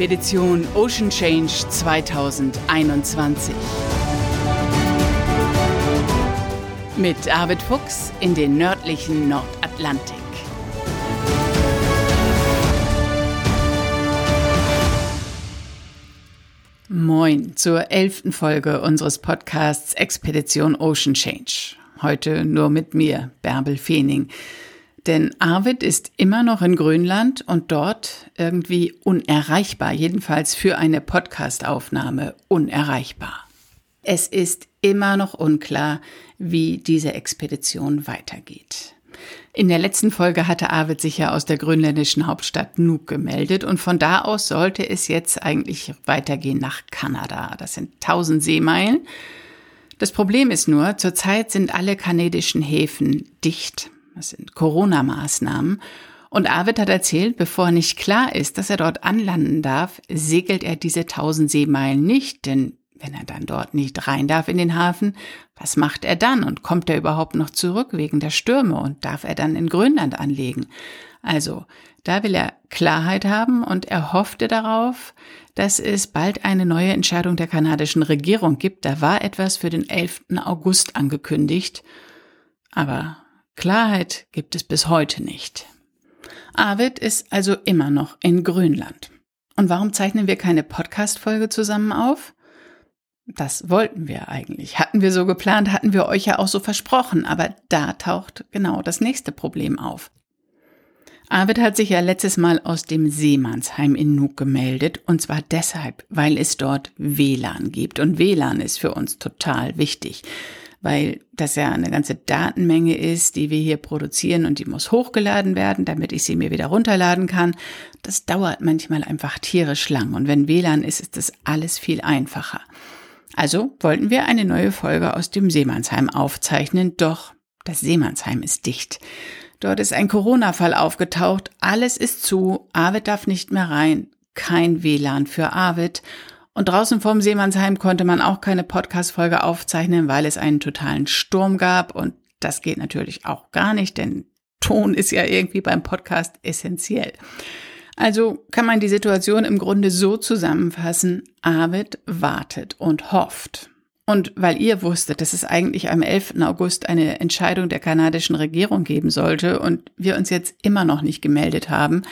Expedition Ocean Change 2021. Mit Arvid Fuchs in den nördlichen Nordatlantik. Moin zur elften Folge unseres Podcasts Expedition Ocean Change. Heute nur mit mir, Bärbel Feening. Denn Arvid ist immer noch in Grönland und dort irgendwie unerreichbar, jedenfalls für eine Podcastaufnahme unerreichbar. Es ist immer noch unklar, wie diese Expedition weitergeht. In der letzten Folge hatte Arvid sich ja aus der grönländischen Hauptstadt Nuuk gemeldet und von da aus sollte es jetzt eigentlich weitergehen nach Kanada. Das sind 1000 Seemeilen. Das Problem ist nur, zurzeit sind alle kanadischen Häfen dicht. Das sind Corona-Maßnahmen. Und Arvid hat erzählt, bevor nicht klar ist, dass er dort anlanden darf, segelt er diese 1000 Seemeilen nicht, denn wenn er dann dort nicht rein darf in den Hafen, was macht er dann und kommt er überhaupt noch zurück wegen der Stürme und darf er dann in Grönland anlegen? Also, da will er Klarheit haben und er hoffte darauf, dass es bald eine neue Entscheidung der kanadischen Regierung gibt. Da war etwas für den 11. August angekündigt. Aber Klarheit gibt es bis heute nicht. Arvid ist also immer noch in Grönland. Und warum zeichnen wir keine Podcast-Folge zusammen auf? Das wollten wir eigentlich. Hatten wir so geplant, hatten wir euch ja auch so versprochen, aber da taucht genau das nächste Problem auf. Arvid hat sich ja letztes Mal aus dem Seemannsheim in Nuuk gemeldet, und zwar deshalb, weil es dort WLAN gibt. Und WLAN ist für uns total wichtig weil das ja eine ganze Datenmenge ist, die wir hier produzieren und die muss hochgeladen werden, damit ich sie mir wieder runterladen kann. Das dauert manchmal einfach tierisch lang und wenn WLAN ist, ist das alles viel einfacher. Also wollten wir eine neue Folge aus dem Seemannsheim aufzeichnen, doch das Seemannsheim ist dicht. Dort ist ein Corona-Fall aufgetaucht, alles ist zu, Arvid darf nicht mehr rein, kein WLAN für Arvid und draußen vorm Seemannsheim konnte man auch keine Podcast-Folge aufzeichnen, weil es einen totalen Sturm gab. Und das geht natürlich auch gar nicht, denn Ton ist ja irgendwie beim Podcast essentiell. Also kann man die Situation im Grunde so zusammenfassen, Arvid wartet und hofft. Und weil ihr wusstet, dass es eigentlich am 11. August eine Entscheidung der kanadischen Regierung geben sollte und wir uns jetzt immer noch nicht gemeldet haben,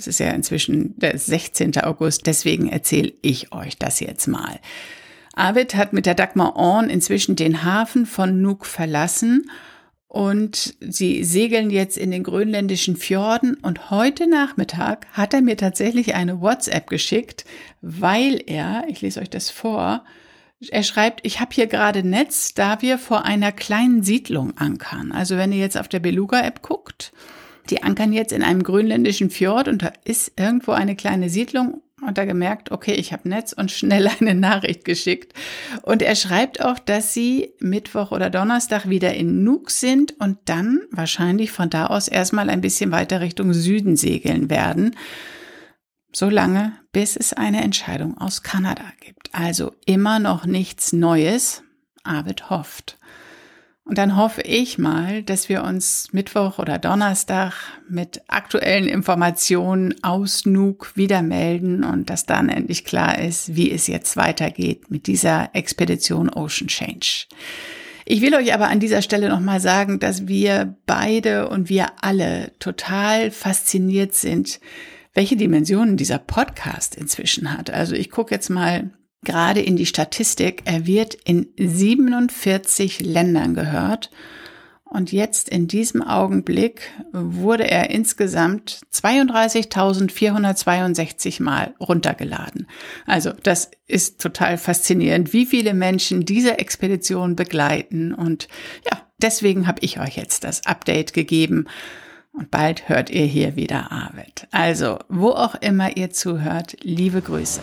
es ist ja inzwischen der 16. August, deswegen erzähle ich euch das jetzt mal. Arvid hat mit der Dagmar Orn inzwischen den Hafen von Nuuk verlassen und sie segeln jetzt in den grönländischen Fjorden und heute Nachmittag hat er mir tatsächlich eine WhatsApp geschickt, weil er, ich lese euch das vor, er schreibt, ich habe hier gerade Netz, da wir vor einer kleinen Siedlung ankern. Also wenn ihr jetzt auf der Beluga-App guckt, die ankern jetzt in einem grönländischen Fjord und da ist irgendwo eine kleine Siedlung und da gemerkt, okay, ich habe Netz und schnell eine Nachricht geschickt. Und er schreibt auch, dass sie Mittwoch oder Donnerstag wieder in Nuuk sind und dann wahrscheinlich von da aus erstmal ein bisschen weiter Richtung Süden segeln werden. So lange, bis es eine Entscheidung aus Kanada gibt. Also immer noch nichts Neues. Arvid hofft. Und dann hoffe ich mal, dass wir uns Mittwoch oder Donnerstag mit aktuellen Informationen aus Nuuk wieder melden und dass dann endlich klar ist, wie es jetzt weitergeht mit dieser Expedition Ocean Change. Ich will euch aber an dieser Stelle nochmal sagen, dass wir beide und wir alle total fasziniert sind, welche Dimensionen dieser Podcast inzwischen hat. Also ich gucke jetzt mal gerade in die Statistik. Er wird in 47 Ländern gehört. Und jetzt in diesem Augenblick wurde er insgesamt 32.462 Mal runtergeladen. Also das ist total faszinierend, wie viele Menschen diese Expedition begleiten. Und ja, deswegen habe ich euch jetzt das Update gegeben. Und bald hört ihr hier wieder Arvid. Also, wo auch immer ihr zuhört, liebe Grüße.